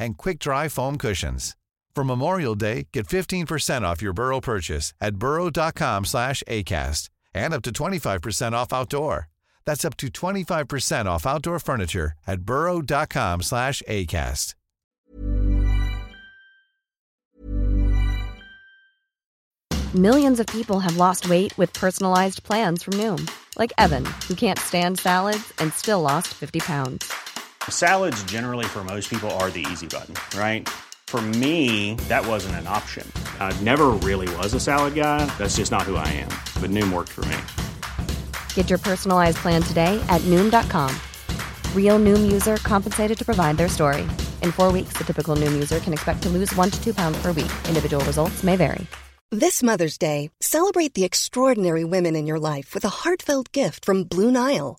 and quick-dry foam cushions. For Memorial Day, get 15% off your Burrow purchase at burrow.com slash ACAST and up to 25% off outdoor. That's up to 25% off outdoor furniture at burrow.com slash ACAST. Millions of people have lost weight with personalized plans from Noom, like Evan, who can't stand salads and still lost 50 pounds. Salads, generally, for most people, are the easy button, right? For me, that wasn't an option. I never really was a salad guy. That's just not who I am. But Noom worked for me. Get your personalized plan today at Noom.com. Real Noom user compensated to provide their story. In four weeks, the typical Noom user can expect to lose one to two pounds per week. Individual results may vary. This Mother's Day, celebrate the extraordinary women in your life with a heartfelt gift from Blue Nile.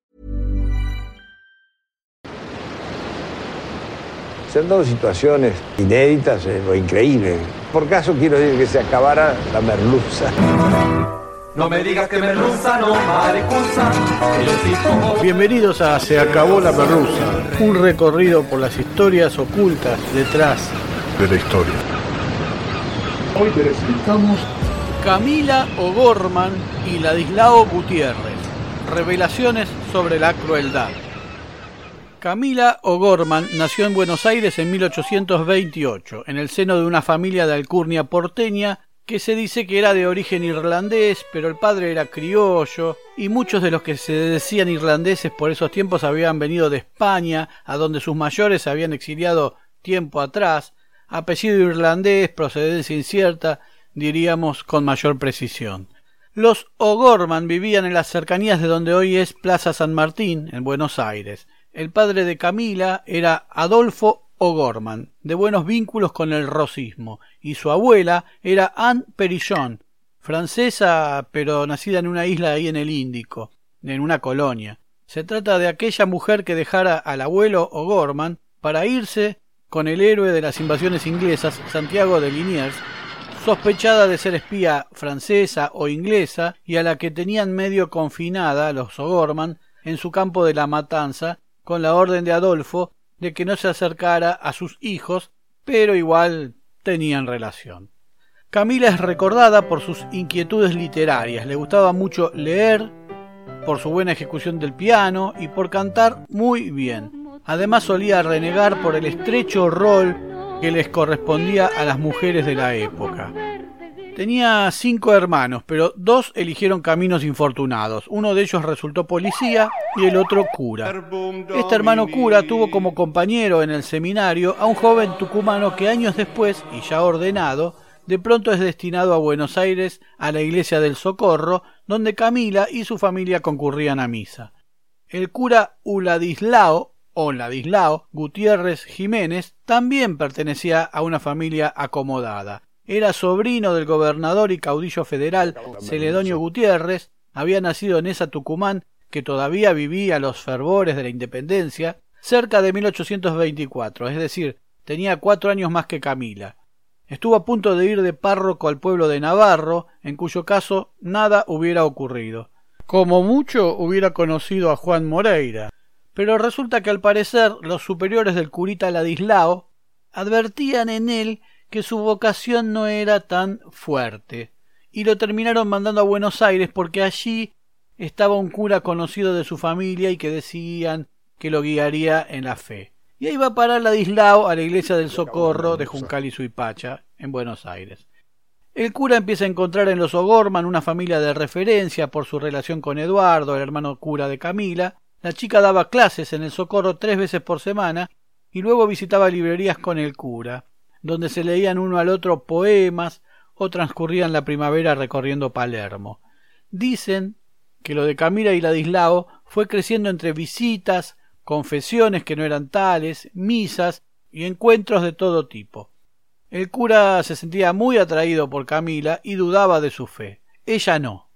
Se han dado situaciones inéditas eh, o increíbles. Por caso quiero decir que se acabara la merluza. No me digas que merluza, no sí como- Bienvenidos a Se acabó la merluza, un recorrido por las historias ocultas detrás de la historia. Hoy presentamos Camila O'Gorman y Ladislao Gutiérrez. Revelaciones sobre la crueldad. Camila O'Gorman nació en Buenos Aires en 1828, en el seno de una familia de alcurnia porteña que se dice que era de origen irlandés, pero el padre era criollo, y muchos de los que se decían irlandeses por esos tiempos habían venido de España, a donde sus mayores se habían exiliado tiempo atrás, apellido irlandés, procedencia incierta, diríamos con mayor precisión. Los O'Gorman vivían en las cercanías de donde hoy es Plaza San Martín, en Buenos Aires. El padre de Camila era Adolfo O'Gorman, de buenos vínculos con el rosismo, y su abuela era Anne Perillon, francesa pero nacida en una isla ahí en el Índico, en una colonia. Se trata de aquella mujer que dejara al abuelo O'Gorman para irse con el héroe de las invasiones inglesas, Santiago de Liniers, sospechada de ser espía francesa o inglesa y a la que tenían medio confinada los O'Gorman en su campo de la matanza con la orden de Adolfo de que no se acercara a sus hijos, pero igual tenían relación. Camila es recordada por sus inquietudes literarias, le gustaba mucho leer, por su buena ejecución del piano y por cantar muy bien. Además solía renegar por el estrecho rol que les correspondía a las mujeres de la época. Tenía cinco hermanos, pero dos eligieron caminos infortunados. Uno de ellos resultó policía y el otro cura. Este hermano cura tuvo como compañero en el seminario a un joven tucumano que años después, y ya ordenado, de pronto es destinado a Buenos Aires a la iglesia del Socorro, donde Camila y su familia concurrían a misa. El cura Uladislao o Ladislao Gutiérrez Jiménez también pertenecía a una familia acomodada. Era sobrino del gobernador y caudillo federal Celedonio Gutiérrez, había nacido en esa Tucumán que todavía vivía los fervores de la independencia, cerca de 1824, es decir, tenía cuatro años más que Camila. Estuvo a punto de ir de párroco al pueblo de Navarro, en cuyo caso nada hubiera ocurrido. Como mucho hubiera conocido a Juan Moreira, pero resulta que al parecer los superiores del curita Ladislao advertían en él que su vocación no era tan fuerte, y lo terminaron mandando a Buenos Aires porque allí estaba un cura conocido de su familia y que decían que lo guiaría en la fe. Y ahí va a parar Ladislao a la iglesia del Socorro de Juncal y Suipacha, en Buenos Aires. El cura empieza a encontrar en los O'Gorman una familia de referencia por su relación con Eduardo, el hermano cura de Camila. La chica daba clases en el Socorro tres veces por semana y luego visitaba librerías con el cura, donde se leían uno al otro poemas o transcurrían la primavera recorriendo Palermo. Dicen que lo de Camila y Ladislao fue creciendo entre visitas, confesiones que no eran tales, misas y encuentros de todo tipo. El cura se sentía muy atraído por Camila y dudaba de su fe. Ella no.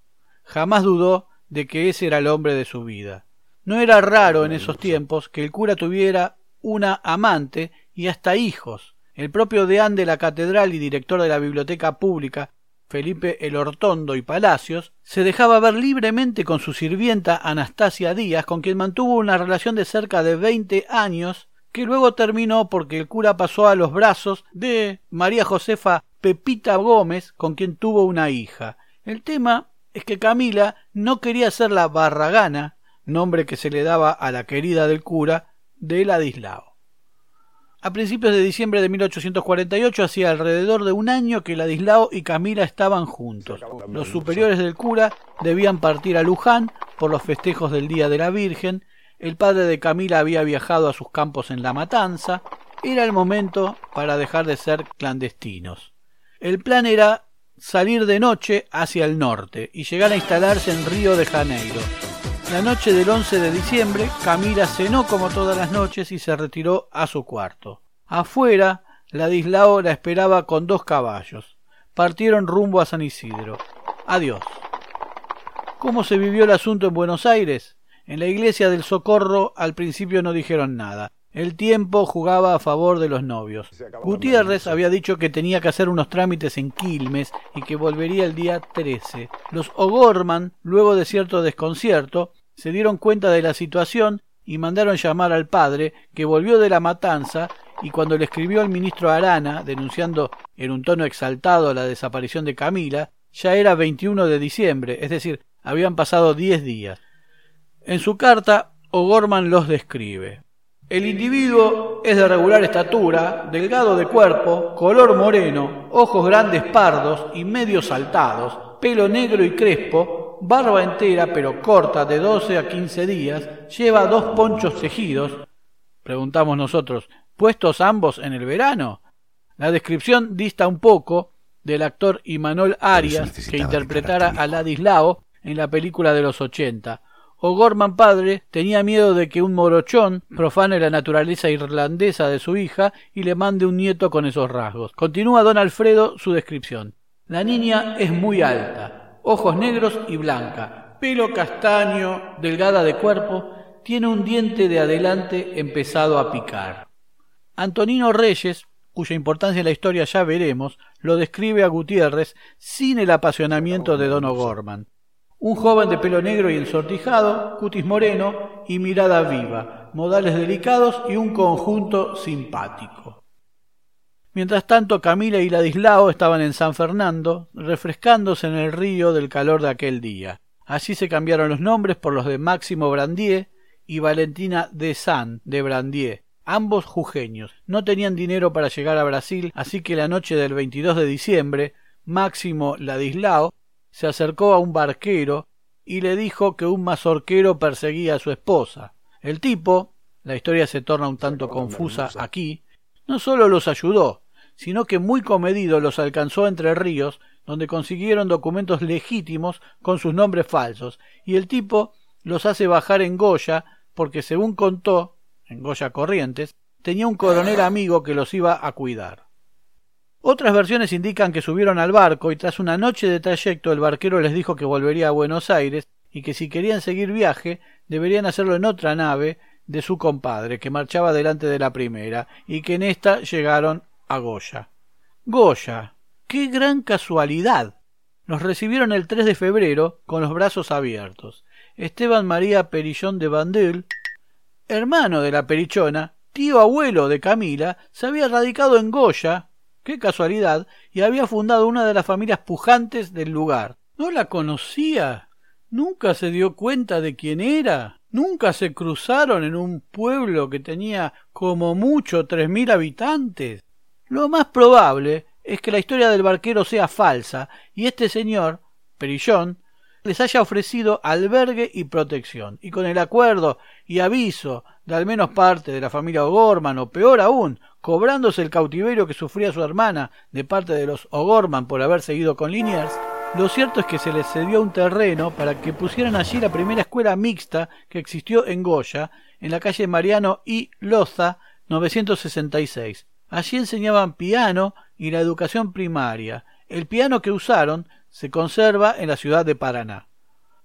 Jamás dudó de que ese era el hombre de su vida. No era raro en esos tiempos que el cura tuviera una amante y hasta hijos. El propio deán de la catedral y director de la biblioteca pública, Felipe el Hortondo y Palacios, se dejaba ver libremente con su sirvienta Anastasia Díaz, con quien mantuvo una relación de cerca de veinte años, que luego terminó porque el cura pasó a los brazos de María Josefa Pepita Gómez, con quien tuvo una hija. El tema es que Camila no quería ser la barragana, nombre que se le daba a la querida del cura, de Ladislao. A principios de diciembre de 1848 hacía alrededor de un año que Ladislao y Camila estaban juntos. Los superiores del cura debían partir a Luján por los festejos del Día de la Virgen. El padre de Camila había viajado a sus campos en La Matanza. Era el momento para dejar de ser clandestinos. El plan era salir de noche hacia el norte y llegar a instalarse en Río de Janeiro, la noche del 11 de diciembre, Camila cenó como todas las noches y se retiró a su cuarto. Afuera, Ladislao la esperaba con dos caballos. Partieron rumbo a San Isidro. Adiós. ¿Cómo se vivió el asunto en Buenos Aires? En la iglesia del Socorro al principio no dijeron nada. El tiempo jugaba a favor de los novios. Gutiérrez había dicho que tenía que hacer unos trámites en Quilmes y que volvería el día 13. Los O'Gorman, luego de cierto desconcierto, se dieron cuenta de la situación y mandaron llamar al padre, que volvió de la matanza, y cuando le escribió al ministro Arana, denunciando en un tono exaltado la desaparición de Camila, ya era 21 de diciembre, es decir, habían pasado diez días. En su carta, O'Gorman los describe. El individuo es de regular estatura, delgado de cuerpo, color moreno, ojos grandes pardos y medio saltados, pelo negro y crespo, barba entera pero corta de doce a quince días, lleva dos ponchos tejidos. Preguntamos nosotros, ¿puestos ambos en el verano? La descripción dista un poco del actor Imanol Arias que interpretara a Ladislao en la película de los ochenta, O'Gorman padre tenía miedo de que un morochón profane la naturaleza irlandesa de su hija y le mande un nieto con esos rasgos. Continúa don Alfredo su descripción. La niña es muy alta, ojos negros y blanca, pelo castaño, delgada de cuerpo, tiene un diente de adelante empezado a picar. Antonino Reyes, cuya importancia en la historia ya veremos, lo describe a Gutiérrez sin el apasionamiento de don O'Gorman. Un joven de pelo negro y ensortijado, cutis moreno y mirada viva, modales delicados y un conjunto simpático. Mientras tanto, Camila y Ladislao estaban en San Fernando, refrescándose en el río del calor de aquel día. Allí se cambiaron los nombres por los de Máximo Brandier y Valentina de San de Brandier, ambos jujeños. No tenían dinero para llegar a Brasil, así que la noche del 22 de diciembre, Máximo Ladislao se acercó a un barquero y le dijo que un mazorquero perseguía a su esposa. El tipo, la historia se torna un tanto confusa aquí, no solo los ayudó, sino que muy comedido los alcanzó entre ríos, donde consiguieron documentos legítimos con sus nombres falsos, y el tipo los hace bajar en Goya, porque según contó, en Goya Corrientes, tenía un coronel amigo que los iba a cuidar. Otras versiones indican que subieron al barco y tras una noche de trayecto el barquero les dijo que volvería a Buenos Aires y que si querían seguir viaje deberían hacerlo en otra nave de su compadre que marchaba delante de la primera y que en esta llegaron a Goya. Goya. ¡Qué gran casualidad! Nos recibieron el 3 de febrero con los brazos abiertos. Esteban María Perillón de Bandel, hermano de la Perichona, tío abuelo de Camila, se había radicado en Goya, qué casualidad, y había fundado una de las familias pujantes del lugar. ¿No la conocía? ¿Nunca se dio cuenta de quién era? ¿Nunca se cruzaron en un pueblo que tenía como mucho tres mil habitantes? Lo más probable es que la historia del barquero sea falsa y este señor, Perillón, les haya ofrecido albergue y protección, y con el acuerdo y aviso de al menos parte de la familia O'Gorman, o peor aún, cobrándose el cautiverio que sufría su hermana de parte de los O'Gorman por haber seguido con Liniers, lo cierto es que se les cedió un terreno para que pusieran allí la primera escuela mixta que existió en Goya, en la calle Mariano y Loza, 966. Allí enseñaban piano y la educación primaria. El piano que usaron se conserva en la ciudad de Paraná.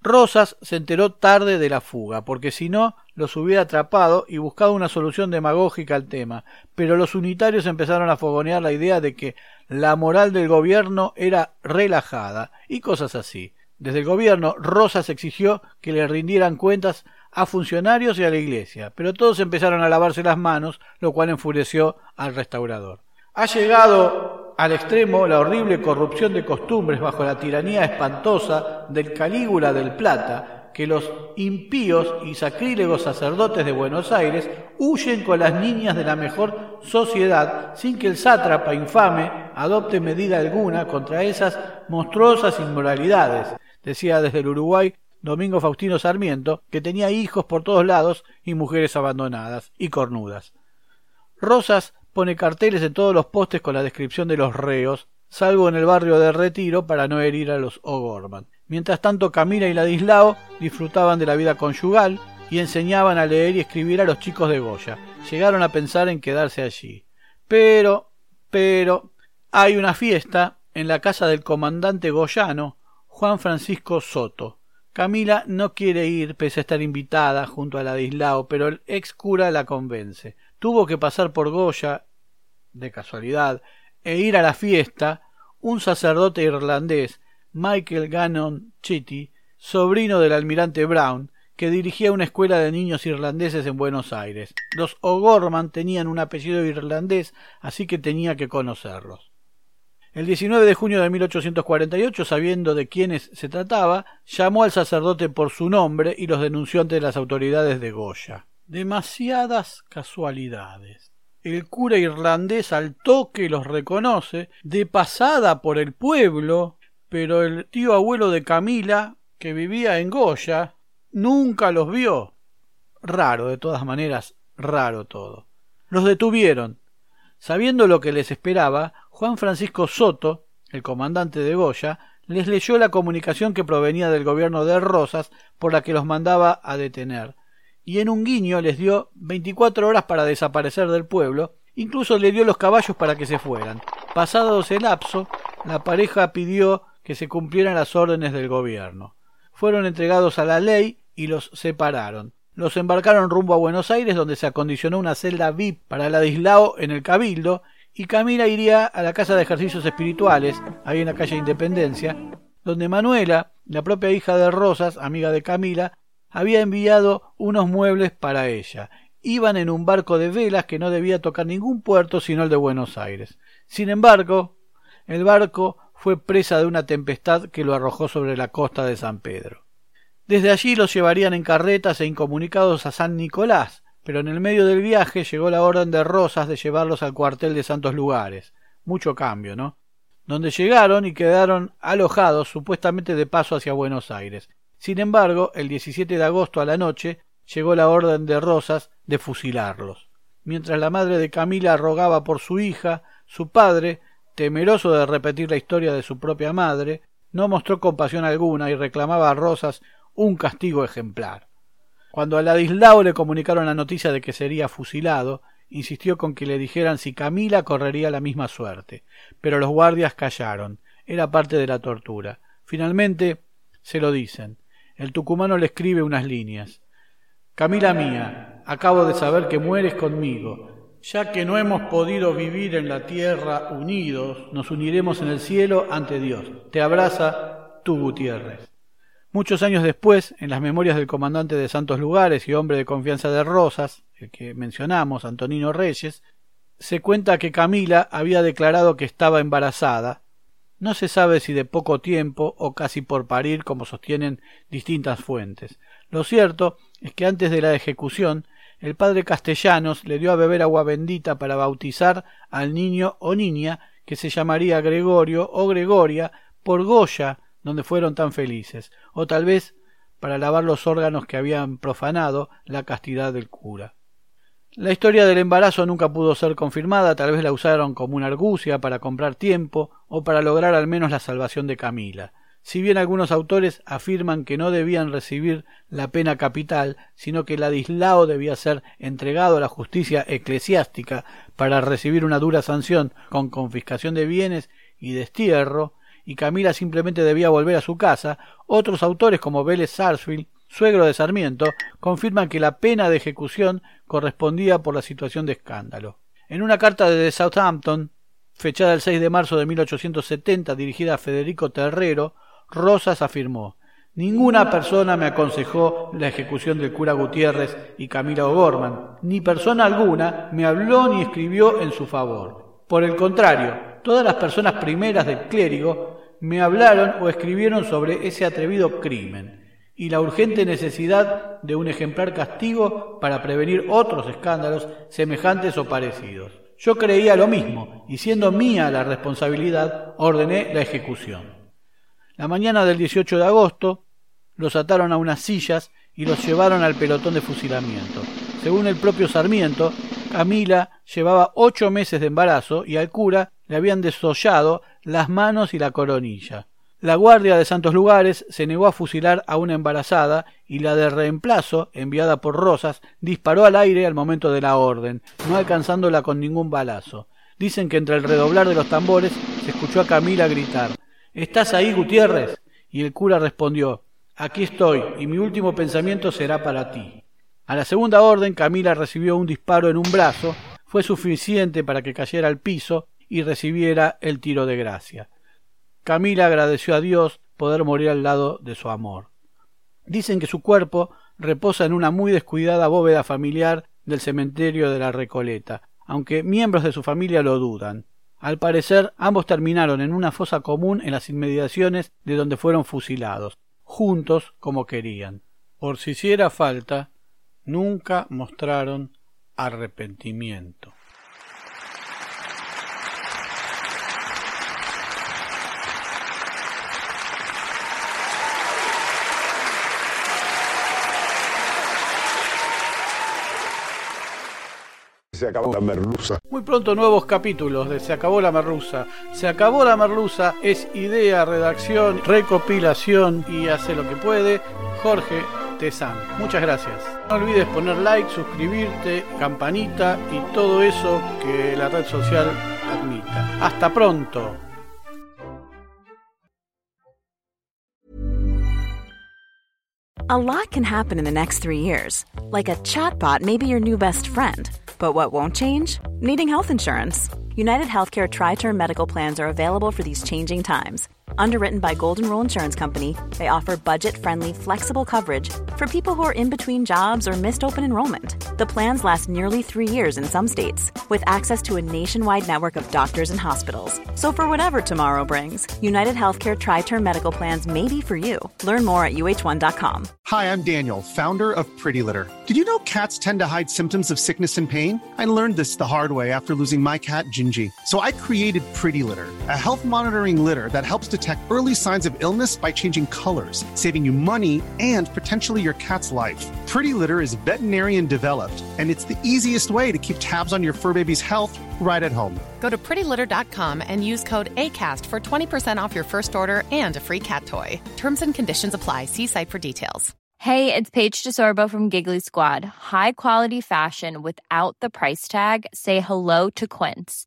Rosas se enteró tarde de la fuga, porque si no los hubiera atrapado y buscado una solución demagógica al tema, pero los unitarios empezaron a fogonear la idea de que la moral del gobierno era relajada y cosas así. Desde el gobierno Rosas exigió que le rindieran cuentas a funcionarios y a la iglesia, pero todos empezaron a lavarse las manos, lo cual enfureció al restaurador. Ha llegado al extremo la horrible corrupción de costumbres bajo la tiranía espantosa del Calígula del Plata, que los impíos y sacrílegos sacerdotes de Buenos Aires huyen con las niñas de la mejor sociedad sin que el sátrapa infame adopte medida alguna contra esas monstruosas inmoralidades, decía desde el Uruguay Domingo Faustino Sarmiento, que tenía hijos por todos lados y mujeres abandonadas y cornudas. Rosas pone carteles en todos los postes con la descripción de los reos, salvo en el barrio de Retiro para no herir a los O'Gorman. Mientras tanto, Camila y Ladislao disfrutaban de la vida conyugal y enseñaban a leer y escribir a los chicos de Goya. Llegaron a pensar en quedarse allí. Pero, pero, hay una fiesta en la casa del comandante goyano, Juan Francisco Soto. Camila no quiere ir, pese a estar invitada junto a Ladislao, pero el ex cura la convence tuvo que pasar por Goya, de casualidad, e ir a la fiesta un sacerdote irlandés, Michael Gannon Chitty, sobrino del almirante Brown, que dirigía una escuela de niños irlandeses en Buenos Aires. Los O'Gorman tenían un apellido irlandés, así que tenía que conocerlos. El 19 de junio de 1848, sabiendo de quiénes se trataba, llamó al sacerdote por su nombre y los denunció ante las autoridades de Goya demasiadas casualidades. El cura irlandés al toque los reconoce, de pasada por el pueblo, pero el tío abuelo de Camila, que vivía en Goya, nunca los vio. Raro, de todas maneras, raro todo. Los detuvieron. Sabiendo lo que les esperaba, Juan Francisco Soto, el comandante de Goya, les leyó la comunicación que provenía del gobierno de Rosas por la que los mandaba a detener, y en un guiño les dio veinticuatro horas para desaparecer del pueblo, incluso le dio los caballos para que se fueran. Pasados el lapso, la pareja pidió que se cumplieran las órdenes del gobierno. Fueron entregados a la ley y los separaron. Los embarcaron rumbo a Buenos Aires, donde se acondicionó una celda VIP para Ladislao en el Cabildo, y Camila iría a la Casa de Ejercicios Espirituales, ahí en la calle Independencia, donde Manuela, la propia hija de Rosas, amiga de Camila, había enviado unos muebles para ella. Iban en un barco de velas que no debía tocar ningún puerto sino el de Buenos Aires. Sin embargo, el barco fue presa de una tempestad que lo arrojó sobre la costa de San Pedro. Desde allí los llevarían en carretas e incomunicados a San Nicolás, pero en el medio del viaje llegó la orden de Rosas de llevarlos al cuartel de Santos Lugares. Mucho cambio, ¿no? Donde llegaron y quedaron alojados supuestamente de paso hacia Buenos Aires. Sin embargo, el 17 de agosto a la noche llegó la orden de Rosas de fusilarlos. Mientras la madre de Camila rogaba por su hija, su padre, temeroso de repetir la historia de su propia madre, no mostró compasión alguna y reclamaba a Rosas un castigo ejemplar. Cuando a Ladislao le comunicaron la noticia de que sería fusilado, insistió con que le dijeran si Camila correría la misma suerte, pero los guardias callaron. Era parte de la tortura. Finalmente se lo dicen. El tucumano le escribe unas líneas. Camila mía, acabo de saber que mueres conmigo. Ya que no hemos podido vivir en la tierra unidos, nos uniremos en el cielo ante Dios. Te abraza tu Gutiérrez. Muchos años después, en las memorias del comandante de Santos Lugares y hombre de confianza de Rosas, el que mencionamos, Antonino Reyes, se cuenta que Camila había declarado que estaba embarazada. No se sabe si de poco tiempo o casi por parir, como sostienen distintas fuentes. Lo cierto es que antes de la ejecución, el padre Castellanos le dio a beber agua bendita para bautizar al niño o niña que se llamaría Gregorio o Gregoria por Goya, donde fueron tan felices, o tal vez para lavar los órganos que habían profanado la castidad del cura. La historia del embarazo nunca pudo ser confirmada, tal vez la usaron como una argucia para comprar tiempo o para lograr al menos la salvación de Camila. Si bien algunos autores afirman que no debían recibir la pena capital, sino que Ladislao debía ser entregado a la justicia eclesiástica para recibir una dura sanción con confiscación de bienes y destierro, y Camila simplemente debía volver a su casa, otros autores como Vélez Sarsfield, suegro de Sarmiento, confirman que la pena de ejecución correspondía por la situación de escándalo. En una carta de Southampton, fechada el 6 de marzo de 1870, dirigida a Federico Terrero, Rosas afirmó Ninguna persona me aconsejó la ejecución del cura Gutiérrez y Camila O'Gorman, ni persona alguna me habló ni escribió en su favor. Por el contrario, todas las personas primeras del clérigo me hablaron o escribieron sobre ese atrevido crimen y la urgente necesidad de un ejemplar castigo para prevenir otros escándalos semejantes o parecidos. Yo creía lo mismo, y siendo mía la responsabilidad, ordené la ejecución. La mañana del 18 de agosto los ataron a unas sillas y los llevaron al pelotón de fusilamiento. Según el propio Sarmiento, Camila llevaba ocho meses de embarazo y al cura le habían desollado las manos y la coronilla. La guardia de Santos Lugares se negó a fusilar a una embarazada y la de reemplazo, enviada por Rosas, disparó al aire al momento de la orden, no alcanzándola con ningún balazo. Dicen que entre el redoblar de los tambores se escuchó a Camila gritar ¿Estás ahí, Gutiérrez? Y el cura respondió Aquí estoy, y mi último pensamiento será para ti. A la segunda orden Camila recibió un disparo en un brazo, fue suficiente para que cayera al piso y recibiera el tiro de gracia. Camila agradeció a Dios poder morir al lado de su amor. Dicen que su cuerpo reposa en una muy descuidada bóveda familiar del cementerio de la Recoleta, aunque miembros de su familia lo dudan. Al parecer, ambos terminaron en una fosa común en las inmediaciones de donde fueron fusilados, juntos como querían. Por si hiciera falta, nunca mostraron arrepentimiento. Se acabó la merluza. Muy pronto nuevos capítulos de Se acabó la merluza. Se acabó la merluza es idea, redacción, recopilación y hace lo que puede Jorge Muchas gracias. No olvides poner like, suscribirte, campanita y todo eso que la red social admita. Hasta pronto. A lot can happen in the next three years. Like a chatbot may be your new best friend. But what won't change? Needing health insurance. United Healthcare Tri Term Medical Plans are available for these changing times. Underwritten by Golden Rule Insurance Company, they offer budget friendly, flexible coverage for people who are in between jobs or missed open enrollment. The plans last nearly three years in some states, with access to a nationwide network of doctors and hospitals. So, for whatever tomorrow brings, United Healthcare Tri Term Medical Plans may be for you. Learn more at uh1.com. Hi, I'm Daniel, founder of Pretty Litter. Did you know cats tend to hide symptoms of sickness and pain? I learned this the hard way after losing my cat, Gingy. So, I created Pretty Litter, a health monitoring litter that helps detect early signs of illness by changing colors, saving you money and potentially your cat's life. Pretty Litter is veterinarian developed, and it's the easiest way to keep tabs on your fur baby's health right at home. Go to prettylitter.com and use code ACAST for 20% off your first order and a free cat toy. Terms and conditions apply. See site for details. Hey, it's Paige DeSorbo from Giggly Squad. High quality fashion without the price tag? Say hello to Quince.